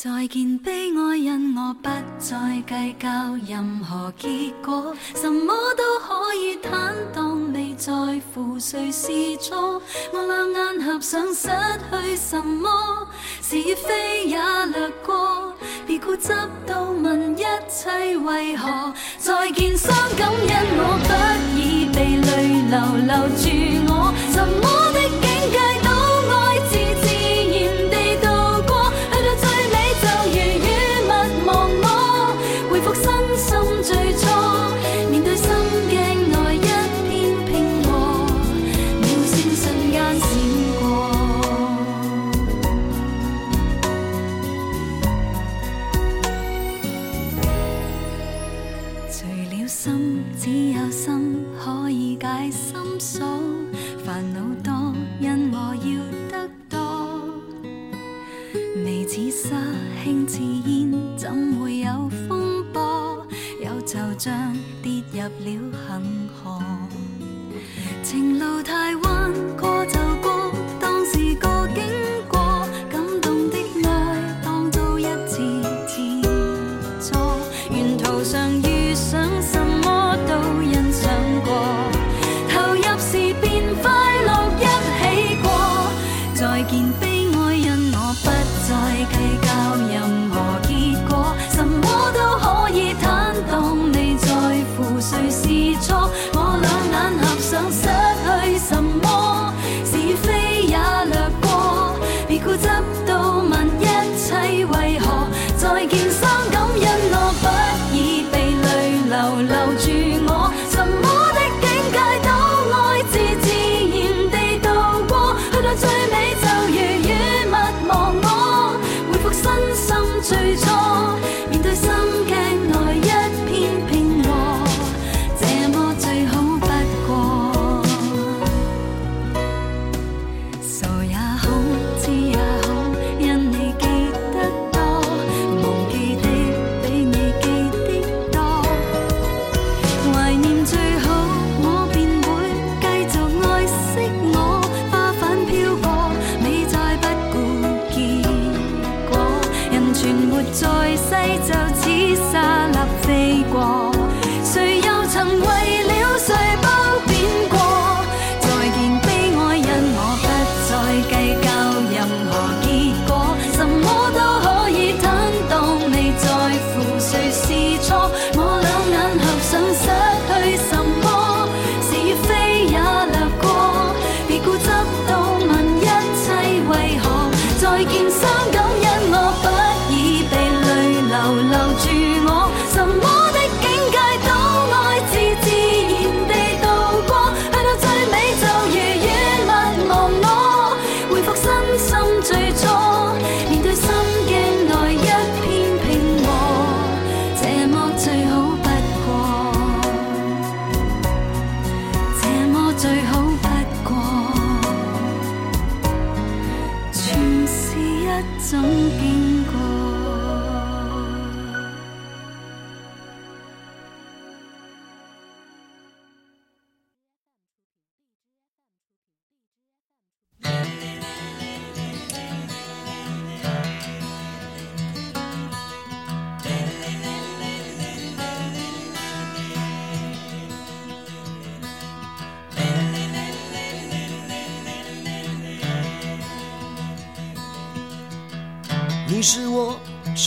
再见，悲哀，因我不再计较任何结果，什么都可以坦荡，未在乎谁是错。我两眼合上，失去什么？是非也掠过，别固执到问一切为何。再见，伤感，因我不已被泪流留住我，什么的只有心可以解心锁。烦恼多，因我要得多。眉似沙，轻似烟，怎会有风波？有就像，跌入了恒河。情路太弯，过就最好不过，全是一種經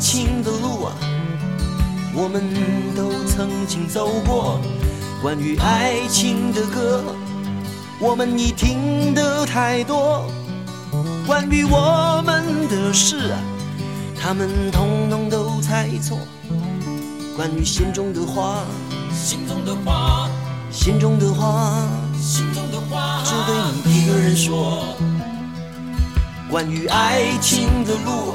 情的路啊，我们都曾经走过；关于爱情的歌，我们已听得太多；关于我们的事啊，他们统统都猜错。关于心中的话，心中的话，心中的话，心中的话，只对你一个人说。关于爱情的路。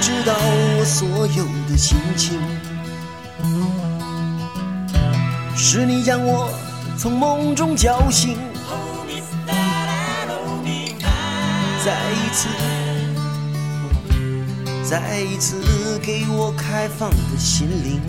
知道我所有的心情，是你将我从梦中叫醒，再一次，再一次给我开放的心灵。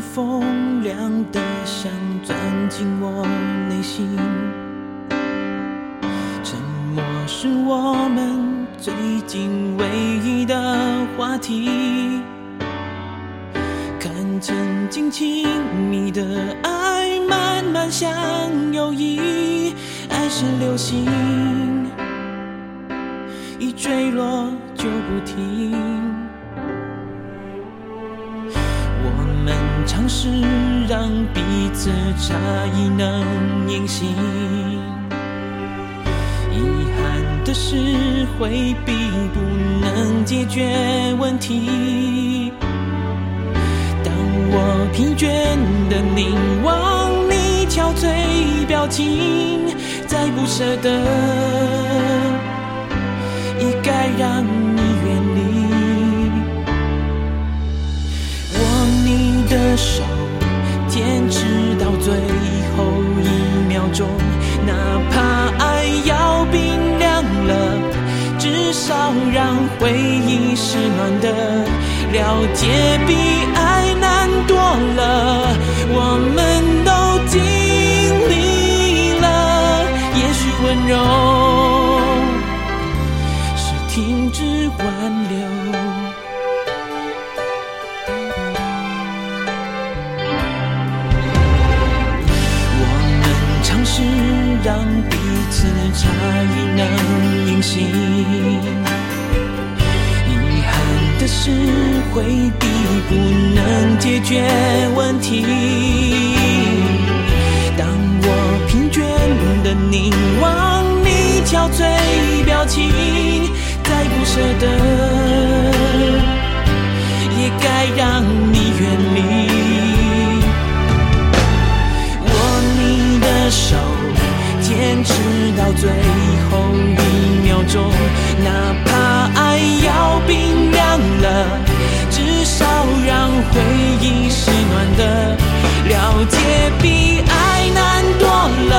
风凉的像钻进我内心，沉默是我们最近唯一的话题。看曾经亲密的爱，慢慢像友谊，爱是流星，一坠落就不停。尝试让彼此差异能隐形，遗憾的是回避不能解决问题。当我疲倦的凝望你憔悴表情，再不舍得，也该让手坚持到最后一秒钟，哪怕爱要冰凉了，至少让回忆是暖的。了解比爱难多了，我们回避不能解决问题。当我疲倦的凝望你憔悴表情，再不舍得，也该让你远离。握你的手。坚持到最后一秒钟，哪怕回忆是暖的，了解比爱难多了。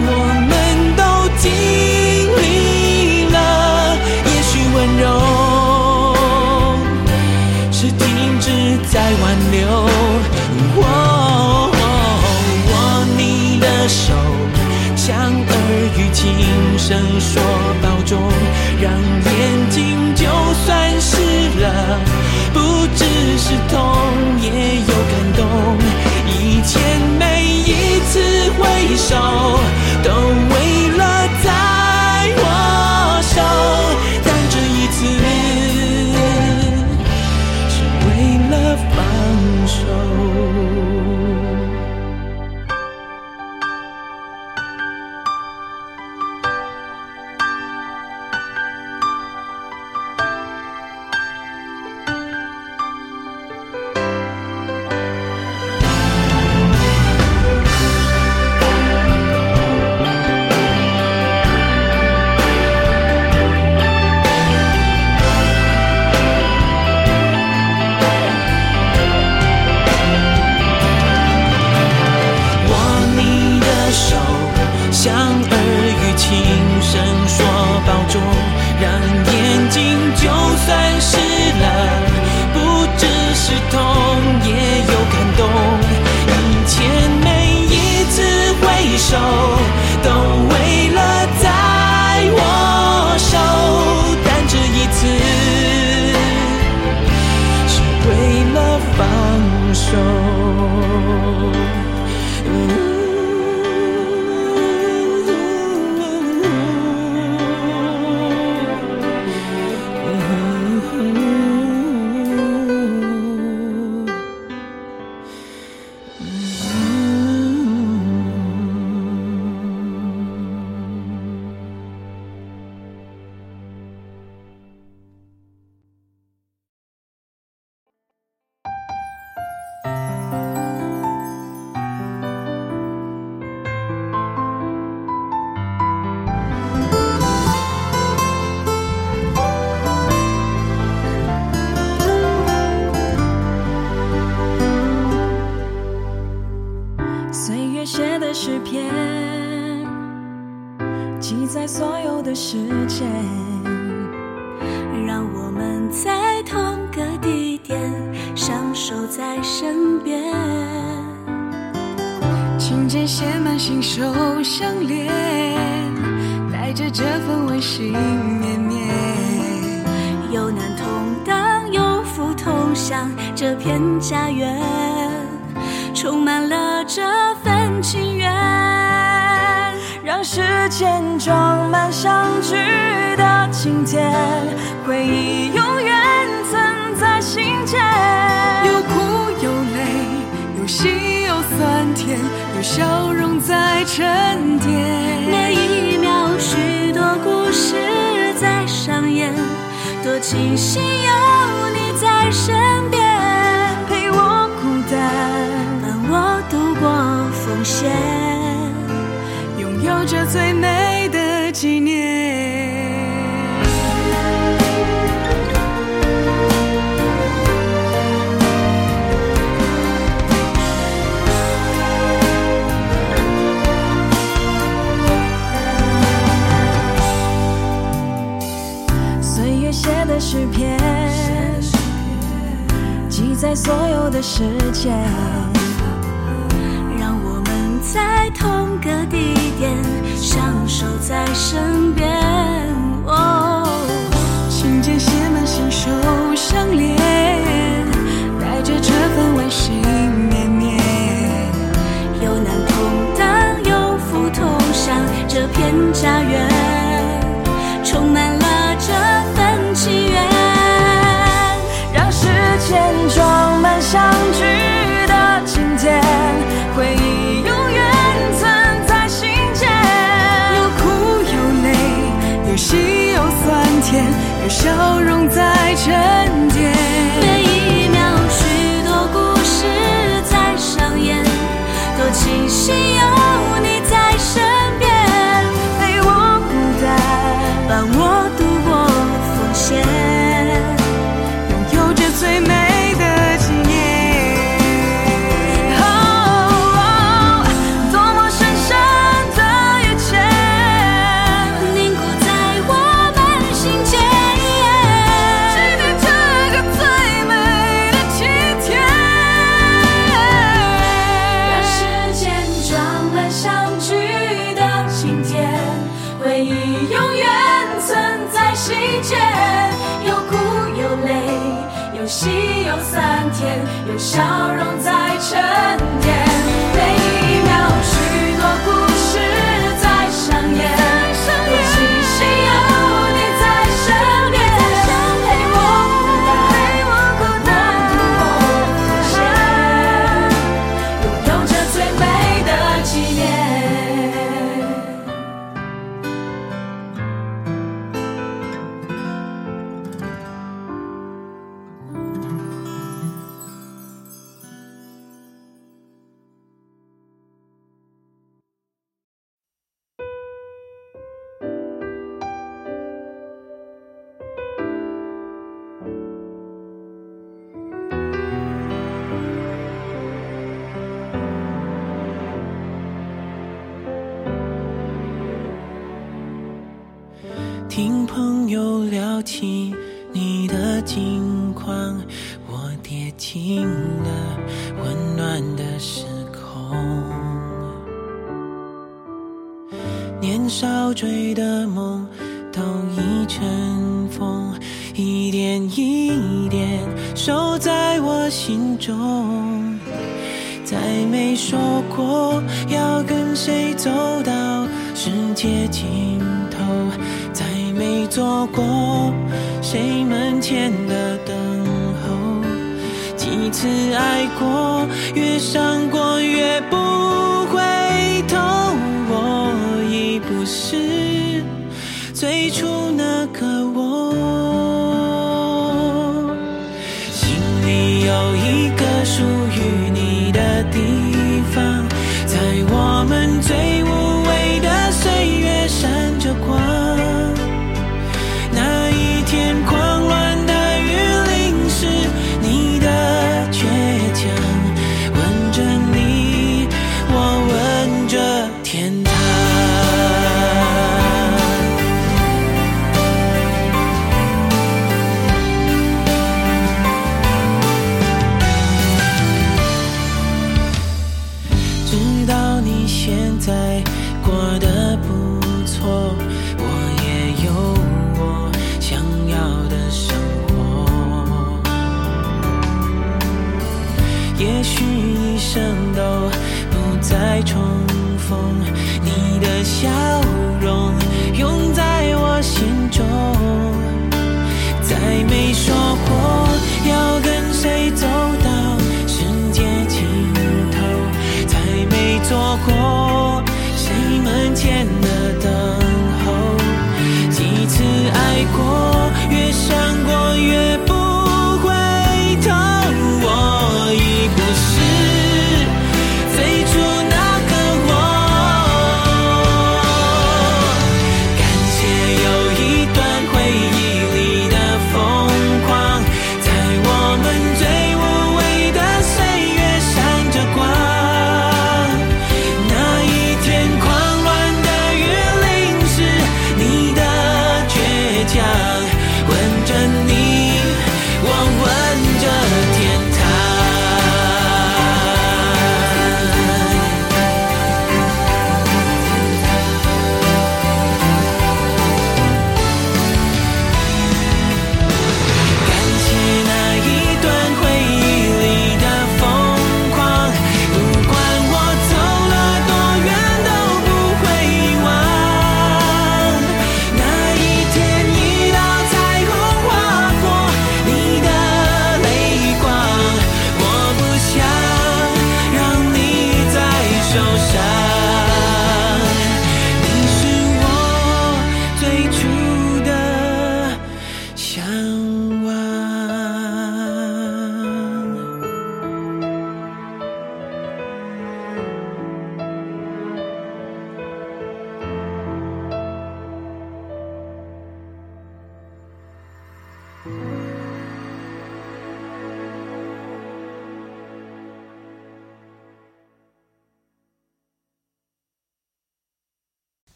我们都经历了，也许温柔是停止在挽留。哦，握你的手，像耳语轻声说。在所有的时间，让我们在同个地点相守在身边。情节写满信手相连，带着这份温馨绵绵。有难同当，有福同享这片家园。充满了这份情缘，让时间装满相聚的今天，回忆永远存在心间。有苦有泪，有喜有酸甜，有笑容在沉淀。每一秒，许多故事在上演，多庆幸有你在身边，陪我孤单。伴我度过风险，拥有着最美的纪念。岁月写的诗篇，记载所有的时间。让我们在同个地点相守在身边。一点一点守在我心中再没说过要跟谁走到世界尽头再没做过谁门前的等候几次爱过越伤过越不回头我已不是最初那个我。属于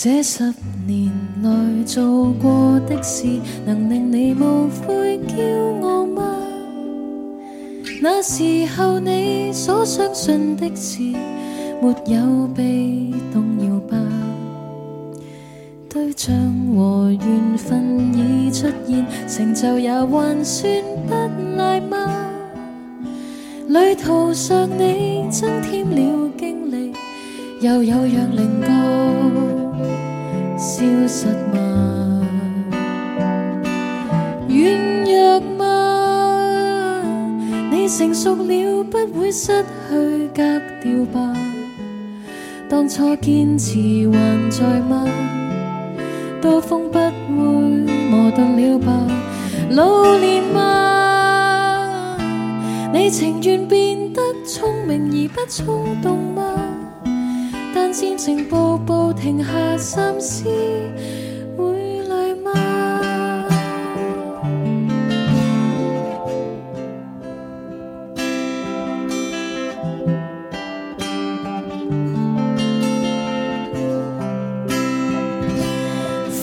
这十年来做过的事，能令你无悔骄傲吗？那时候你所相信的事，没有被动摇吧？对象和缘分已出现，成就也还算不赖吗？旅途上你增添了经历，又有让棱角消失吗？软弱吗？你成熟了，不会失去格调吧？当初坚持还在吗？刀锋不会磨钝了吧？老练吗？你情愿变得聪明而不冲动吗？但渐程步步停下三思，会累吗？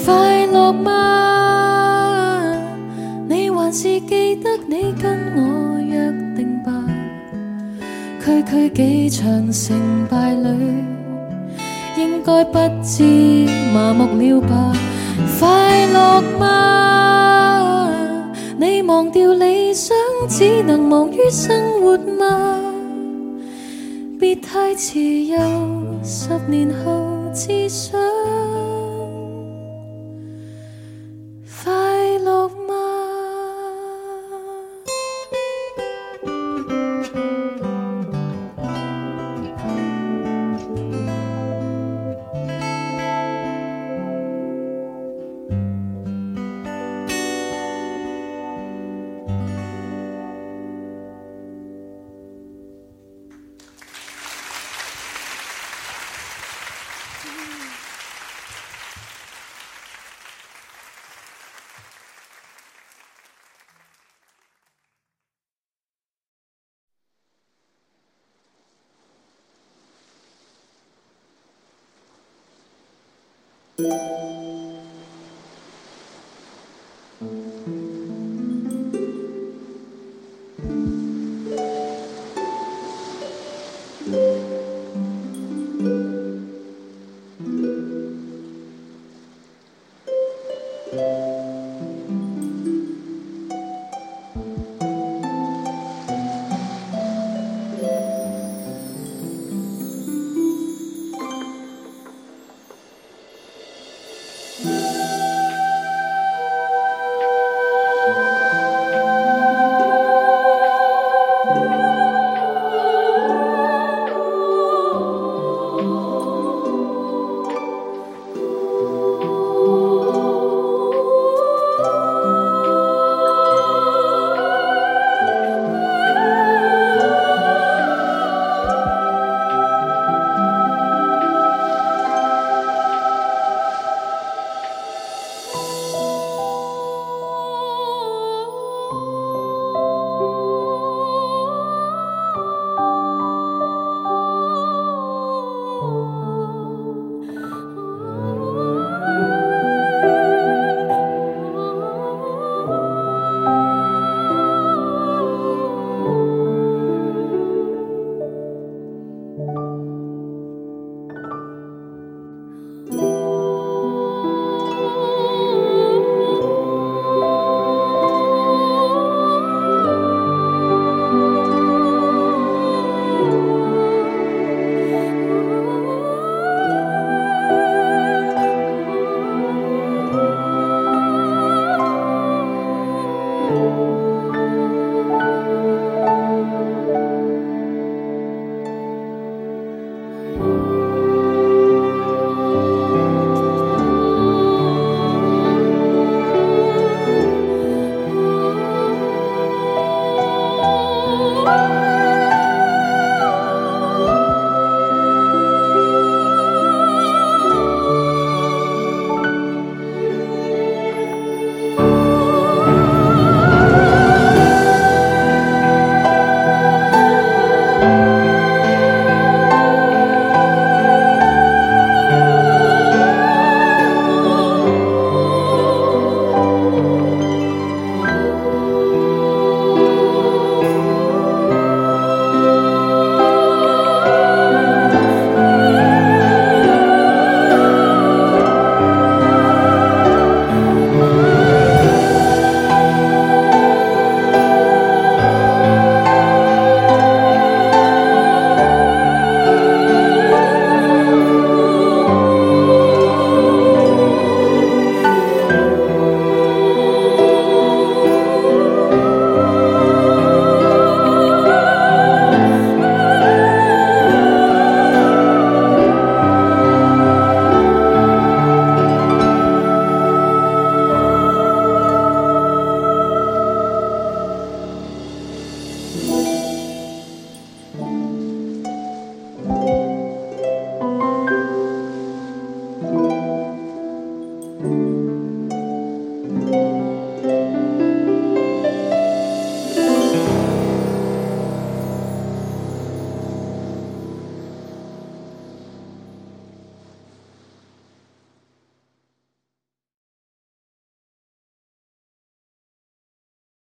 快乐吗？你还是记得你跟我约定吧？区区几场成败里，该不知麻木了吧？快乐吗？你忘掉理想，只能忙于生活吗？别太迟，又十年后至想。